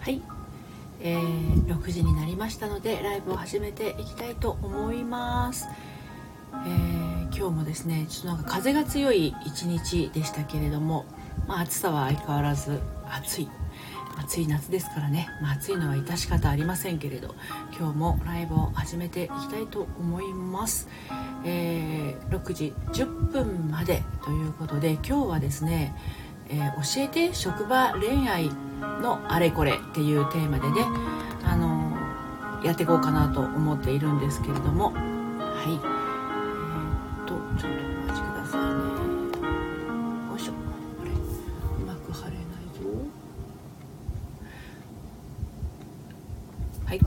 はい、えー、6時になりましたのでライブを始めていきたいと思います、えー、今日もですねちょっとなんか風が強い一日でしたけれども、まあ、暑さは相変わらず暑い。暑い夏ですからね、まあ、暑いのは致し方ありませんけれど今日もライブを始めていきたいと思います、えー、6時10分までということで今日はですねえー、教えて職場恋愛のあれこれっていうテーマでね、あのー、やっていこうかなと思っているんですけれども。はい。えー、っとちょっとお待ちくださいね。よいしょ。これ？うまく貼れないぞ。はい。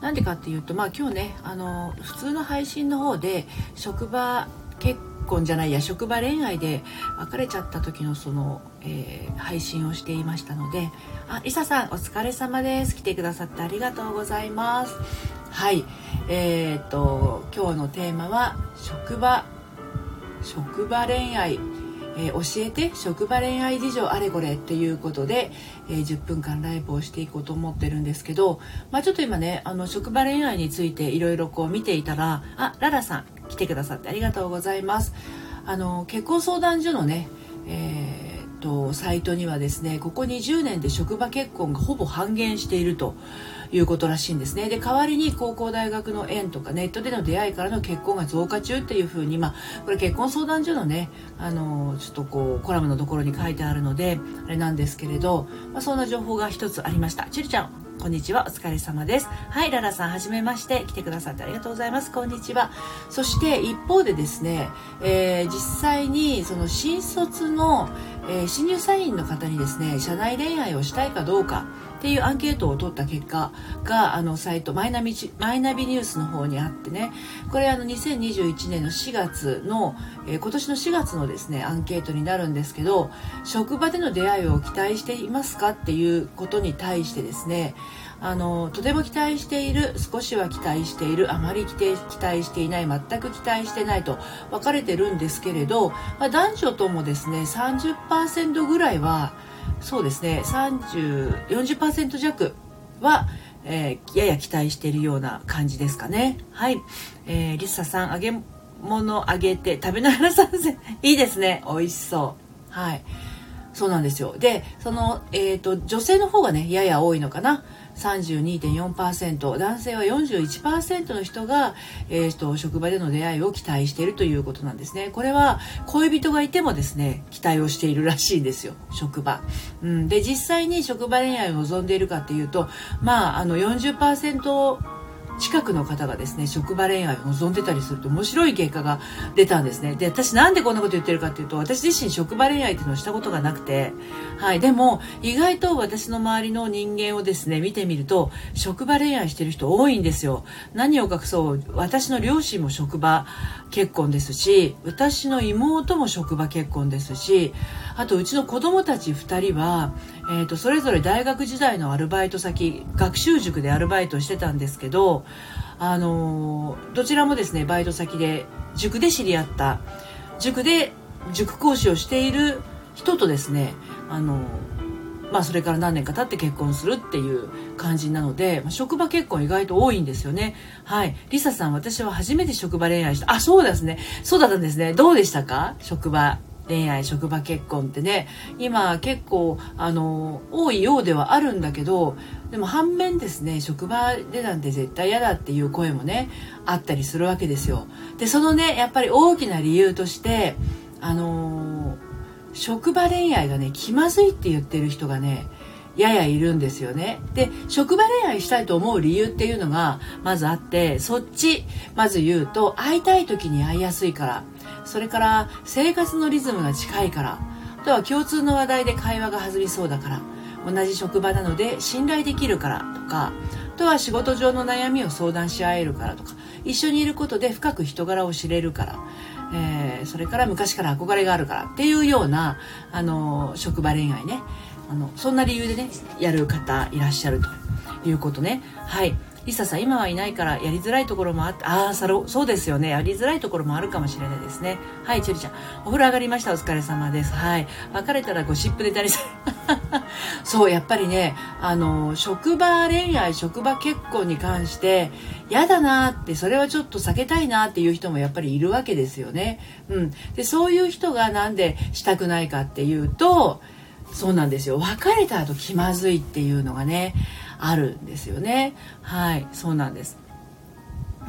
なんでかっていうとまあ今日ねあのー、普通の配信の方で職場結婚じゃないや職場恋愛で別れちゃった時のその、えー、配信をしていましたのであリサさんお疲れ様です。来てくださってありがとうございますはい。えー、っと今日のテーマは職場職場恋愛。えー、教えて職場恋愛事情あれこれっていうことで、えー、10分間ライブをしていこうと思ってるんですけど、まあ、ちょっと今ねあの職場恋愛についていろいろこう見ていたらあララさん来てくださってありがとうございます。あの結婚相談所のね、えー、とサイトにはですねここ20年で職場結婚がほぼ半減していると。いうことらしいんですね。で代わりに高校大学の縁とかネットでの出会いからの結婚が増加中っていうふうにまあこれ結婚相談所のねあのちょっとこうコラムのところに書いてあるのであれなんですけれど、まあ、そんな情報が一つありました。ちゅりちゃんこんにちは。お疲れ様です。はいララさんはじめまして。来てくださってありがとうございます。こんにちは。そして一方でですね、えー、実際にその新卒の、えー、新入社員の方にですね社内恋愛をしたいかどうか。っていうアンケートを取った結果があのサイトマイナビマイナビニュースの方にあってね。これあの2021年の4月の、えー、今年の4月のですねアンケートになるんですけど職場での出会いを期待していますかっていうことに対してですねあのとても期待している少しは期待しているあまり期待していない全く期待してないと分かれてるんですけれど、まあ、男女ともですね30%ぐらいはそうですね。3040%弱は、えー、やや期待しているような感じですかね。はい、えー、リサさん揚げ物揚げて食べながら参戦。いいですね。美味しそう。はい。そうなんですよ。でその、えーと、女性の方がねやや多いのかな。32.4%男性は41%の人が、えーと、職場での出会いを期待しているということなんですね。これは恋人がいてもですね期待をしているらしいんですよ。職場、うん、で実際に職場恋愛を望んでいるかっていうとまああの40%近くの方がですね職場恋愛を望んでたりすると面白い結果が出たんですね。で私なんでこんなこと言ってるかっていうと私自身職場恋愛っていうのをしたことがなくて。はいでも意外と私の周りの人間をですね見てみると職場恋愛してる人多いんですよ。何を隠そう私の両親も職場結婚ですし私の妹も職場結婚ですしあとうちの子供たち2人は、えーと、それぞれ大学時代のアルバイト先学習塾でアルバイトしてたんですけどあのどちらもですねバイト先で塾で知り合った塾で塾講師をしている人とですねあのまあ、それから何年か経って結婚するっていう感じなので、まあ、職場結婚意外と多いんですよね。はい。リサさん、私は初めて職場恋愛した。あ、そうですね。そうだったんですね。どうでしたか？職場恋愛職場結婚ってね今結構あの多いようではあるんだけどでも反面ですね職場でなんて絶対嫌だっていう声もねあったりするわけですよ。でそのねやっぱり大きな理由としてあの職場恋愛がね気まずいって言ってる人がねややいるんですよね。で、職場恋愛したいと思う理由っていうのがまずあって、そっち、まず言うと、会いたい時に会いやすいから。それから生活のリズムが近いから。あとは共通の話題で会話が弾みそうだから。同じ職場なので信頼できるからとか。あとは仕事上の悩みを相談し合えるからとか。一緒にいることで深く人柄を知れるから、えー、それから昔から憧れがあるから。っていうようなあの職場恋愛ね。あのそんな理由でねやる方いらっしゃるということね。はい。リサさん今はいないからやりづらいところもあってああそうですよね。やりづらいところもあるかもしれないですね。はいチュリちゃん。お風呂上がりました。お疲れ様です。はい。別れたらゴシップネタにさ そうやっぱりねあの職場恋愛職場結婚に関して嫌だなってそれはちょっと避けたいなっていう人もやっぱりいるわけですよね、うん、でそういう人がなんでしたくないかっていうとそうなんですよ。別れた後気まずいっていうのがねあるんですよねはいそうなんです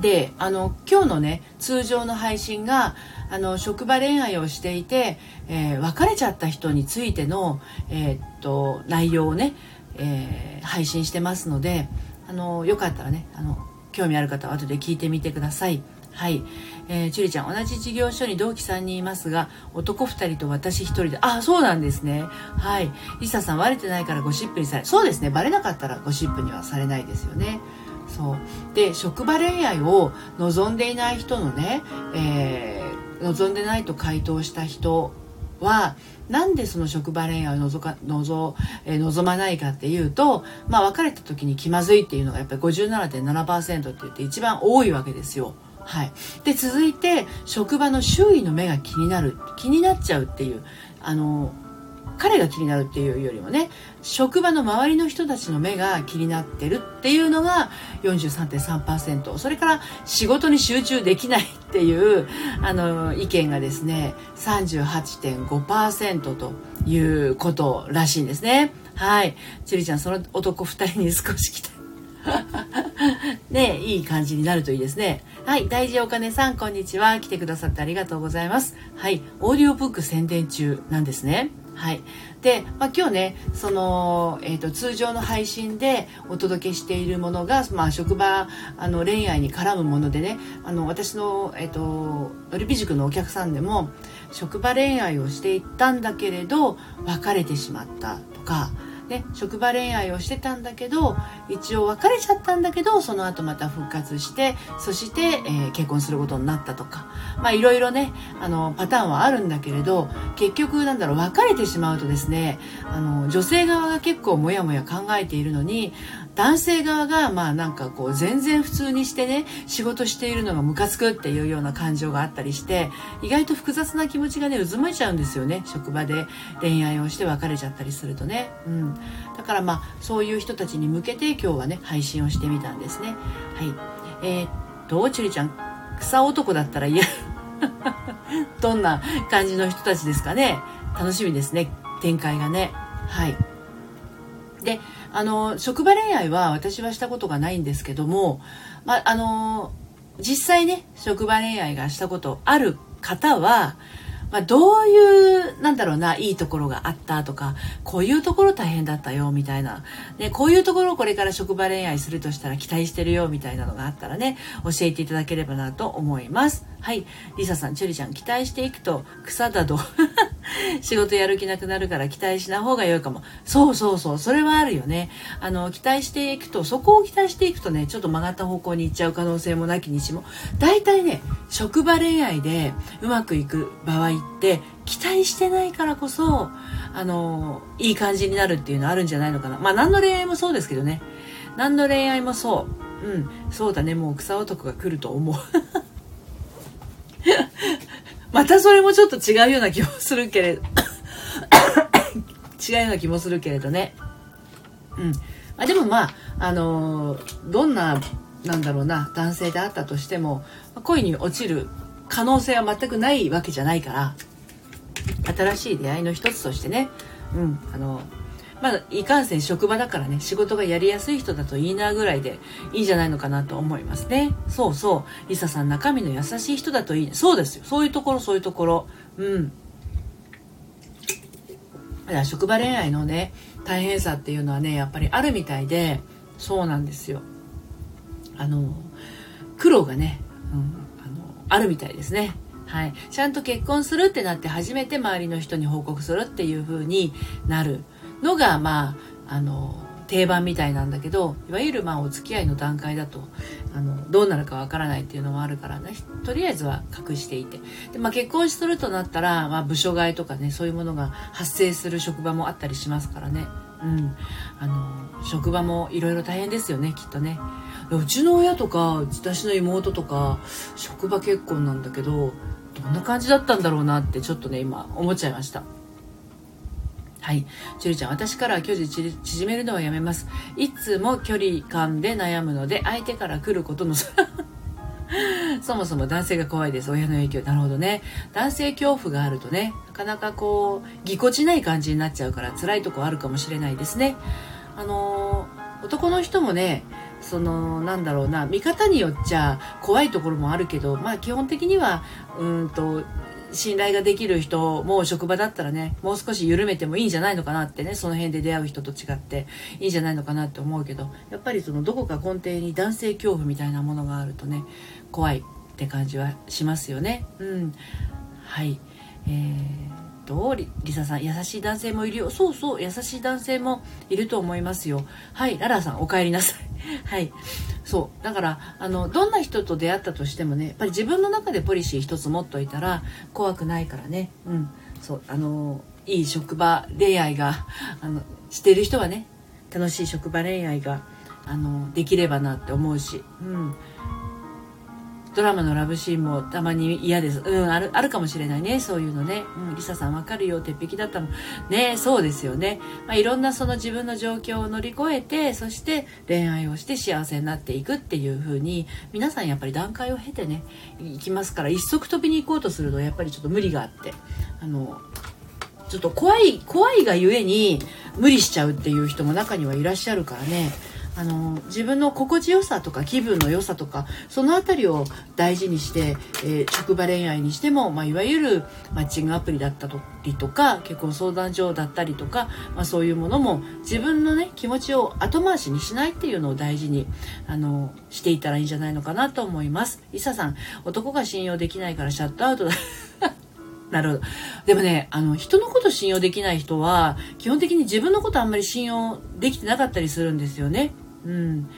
であの今日のね通常の配信があの職場恋愛をしていて、えー、別れちゃった人についての、えー、っと内容をね、えー、配信してますのであのよかったらねあの興味ある方は後で聞いてみてください。はい、えー、チュリちゃん同じ事業所に同期3人いますが男2人と私1人であそうなんですね。はい。リサさん割れてないからゴシップにされそうですね。バレなかったらゴシップにはされないですよね。そう。で職場恋愛を望んでいない人のね、えー、望んでないと回答した人はなんでその職場恋愛を望か望,、えー、望まないかっていうと、まあ、別れた時に気まずいっていうのがやっぱり57.7%って言って一番多いわけですよ。はい、で続いて職場の周囲の目が気になる気になっちゃうっていうあの彼が気になるっていうよりもね職場の周りの人たちの目が気になってるっていうのが43.3%それから仕事に集中できないっていうあの意見がですね38.5%ということらしいんですね。はい。ちりちゃんその男2人に少し来たねいい感じになるといいですね。はい、大事お金さん、こんにちは。来てくださってありがとうございます。はい、オーディオブック宣伝中なんですね。はい。で、まあ、今日ね、その、えっ、ー、と、通常の配信でお届けしているものが、まあ、職場、あの、恋愛に絡むものでね、あの、私の、えっ、ー、と、のりび塾のお客さんでも、職場恋愛をしていったんだけれど、別れてしまったとか、ね、職場恋愛をしてたんだけど一応別れちゃったんだけどその後また復活してそして、えー、結婚することになったとか。まあいろいろねあのパターンはあるんだけれど結局なんだろう別れてしまうとですねあの女性側が結構モヤモヤ考えているのに男性側がまあなんかこう全然普通にしてね仕事しているのがムカつくっていうような感情があったりして意外と複雑な気持ちがね渦巻いちゃうんですよね職場で。恋愛をして別れちゃったりするとね、うん、だからまあそういう人たちに向けて今日はね配信をしてみたんですね。はい。えー、っとちゅりちゃん。草男だったら嫌。どんな感じの人たちですかね。楽しみですね。展開がね。はい。であの職場恋愛は私はしたことがないんですけども、まあの実際ね職場恋愛がしたことある方はまあ、どういうなんだろうないいところがあったとかこういうところ大変だったよみたいな、ね、こういうところをこれから職場恋愛するとしたら期待してるよみたいなのがあったらね教えていただければなと思います。はい。リサさんチュリちゃん期待していくと草だと。仕事やる気なくなるから期待しない方が良いかも。そうそうそう。それはあるよね。あの期待していくとそこを期待していくとねちょっと曲がった方向に行っちゃう可能性もなきにしも。大体ね職場恋愛でうまくいく場合って期待してないからこそあのいい感じになるっていうのあるんじゃないのかな。まあ何の恋愛もそうですけどね。何の恋愛もそう。うん。そうだね。もう草男が来ると思う。またそれもちょっと違うような気もするけれど 違うような気もするけれどね。うん。あでもまああのどんななんだろうな男性であったとしても恋に落ちる可能性は全くないわけじゃないから新しい出会いの一つとしてね、うん、あのまあ、いかんせん職場だからね、仕事がやりやすい人だといいなぐらいでいいんじゃないのかなと思いますね。そうそう。リサさん、中身の優しい人だといい。そうですよ。そういうところ、そういうところ。うん。だから職場恋愛のね、大変さっていうのはね、やっぱりあるみたいで、そうなんですよ。あの、苦労がね、うん、あるみたいですね。はい、ちゃんと結婚するってなって初めて周りの人に報告するっていう風になるのがまああの定番みたいなんだけどいわゆるまあお付き合いの段階だとあのどうなるかわからないっていうのもあるからね。とりあえずは隠していて。で、まあ、結婚するとなったら、まあ、部署替えとかねそういうものが発生する職場もあったりしますからね、うん。あの職場もいろいろ大変ですよねきっとね。うちの親とか私の妹とか職場結婚なんだけどどんな感じだったんだろうなってちょっとね今思っちゃいました。はい。ちゅりちゃん、私からは距離縮めるのはやめます。いつも距離感で悩むので、相手から来ることの そもそも男性が怖いです。親の影響。なるほどね。男性恐怖があるとね、なかなかこう、ぎこちない感じになっちゃうから辛いとこあるかもしれないですね。あのー、男の人もね、そのなんだろうな見方によっちゃ怖いところもあるけどまあ基本的にはうんと信頼ができる人も職場だったらねもう少し緩めてもいいんじゃないのかなってねその辺で出会う人と違っていいんじゃないのかなって思うけどやっぱりそのどこか根底に男性恐怖みたいなものがあるとね怖いって感じはしますよね。うん。はい。えーとリリサさん優しい男性もいるよ。そうそう優しい男性もいると思いますよ。はいララさんお帰りなさい。はい。そう。だからあのどんな人と出会ったとしてもねやっぱり自分の中でポリシー一つ持っといたら怖くないからね。うん。そう。あのいい職場恋愛があのしてる人はね楽しい職場恋愛があのできればなって思うし、うん、ドラマのラブシーンもたまに嫌です。うん、ある、あるかもしれないね。そういうのね。うん、リサさんわかるよ。鉄壁だったもん。ねそうですよね。まあ、いろんなその自分の状況を乗り越えて、そして恋愛をして幸せになっていくっていう風に、皆さんやっぱり段階を経てね、行きますから、一足飛びに行こうとすると、やっぱりちょっと無理があって、あの、ちょっと怖い、怖いがゆえに無理しちゃうっていう人も中にはいらっしゃるからね。あの自分の心地よさとか気分の良さとかその辺りを大事にして、えー、職場恋愛にしても、まあ、いわゆるマッチングアプリだったりとか結婚相談所だったりとか、まあ、そういうものも自分のね気持ちを後回しにしないっていうのを大事にあのしていたらいいんじゃないのかなと思います。リサさん男が信用できないからシャットアウト なるほど。でもね、あの、人のこと信用できない人は、基本的に自分のことあんまり信用できてなかったりするんですよね。うん。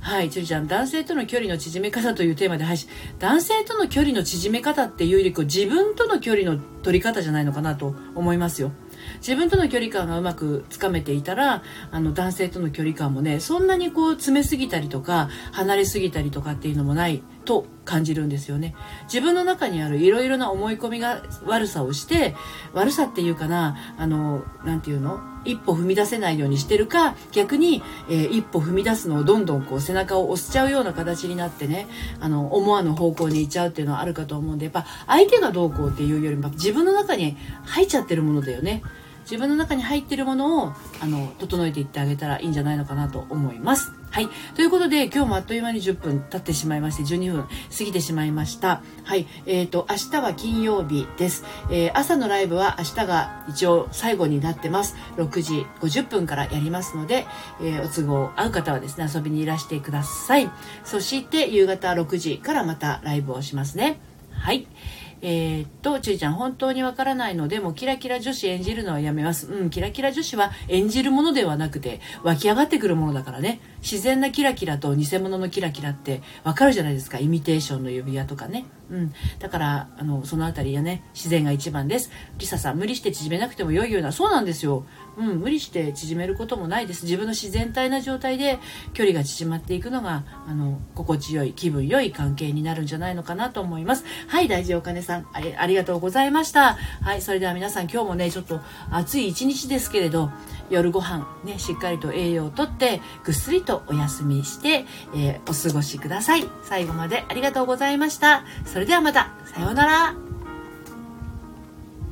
はい、ちゅりちゃん、男性との距離の縮め方というテーマで配信。男性との距離の縮め方っていうより、自分との距離の取り方じゃないのかなと思いますよ。自分との距離感がうまくつかめていたらあの男性との距離感もねそんなにこう詰めすぎたりとか離れすぎたりとかっていうのもないと感じるんですよね。自分の中にあるいろいろな思い込みが悪さをして悪さっていうかなあの何て言うの？一歩踏み出せないようにしてるか逆に、えー、一歩踏み出すのをどんどんこう背中を押しちゃうような形になってねあの思わぬ方向に行っちゃうっていうのはあるかと思うんでやっぱ相手がどうこうっていうよりも自分の中に入っちゃってるものだよね。自分の中に入ってるものをあの整えていってあげたらいいんじゃないのかなと思います。はい。ということで、今日もあっという間に10分経ってしまいまして、12分過ぎてしまいました。はい。えっ、ー、と、明日は金曜日です。えー、朝のライブは明日が一応最後になってます。6時50分からやりますので、えー、お都合合う方はですね、遊びにいらしてください。そして、夕方6時からまたライブをしますね。はい。えー、っと、ちゅいちゃん、本当にわからないので、もうキラキラ女子演じるのはやめます。うん、キラキラ女子は演じるものではなくて、湧き上がってくるものだからね。自然なキラキラと偽物のキラキラってわかるじゃないですか。イミテーションの指輪とかね。うん。だから、あの、そのあたりはね、自然が一番です。リサさん、無理して縮めなくても良いような、そうなんですよ。うん、無理して縮めることもないです。自分の自然体な状態で距離が縮まっていくのが、あの、心地よい、気分良い関係になるんじゃないのかなと思います。はい、大事お金さんあり、ありがとうございました。はい、それでは皆さん今日もね、ちょっと暑い一日ですけれど、夜ご飯ね、しっかりと栄養をとって、ぐっすりとお休みして、えー、お過ごしください。最後までありがとうございました。それではまた、さようなら。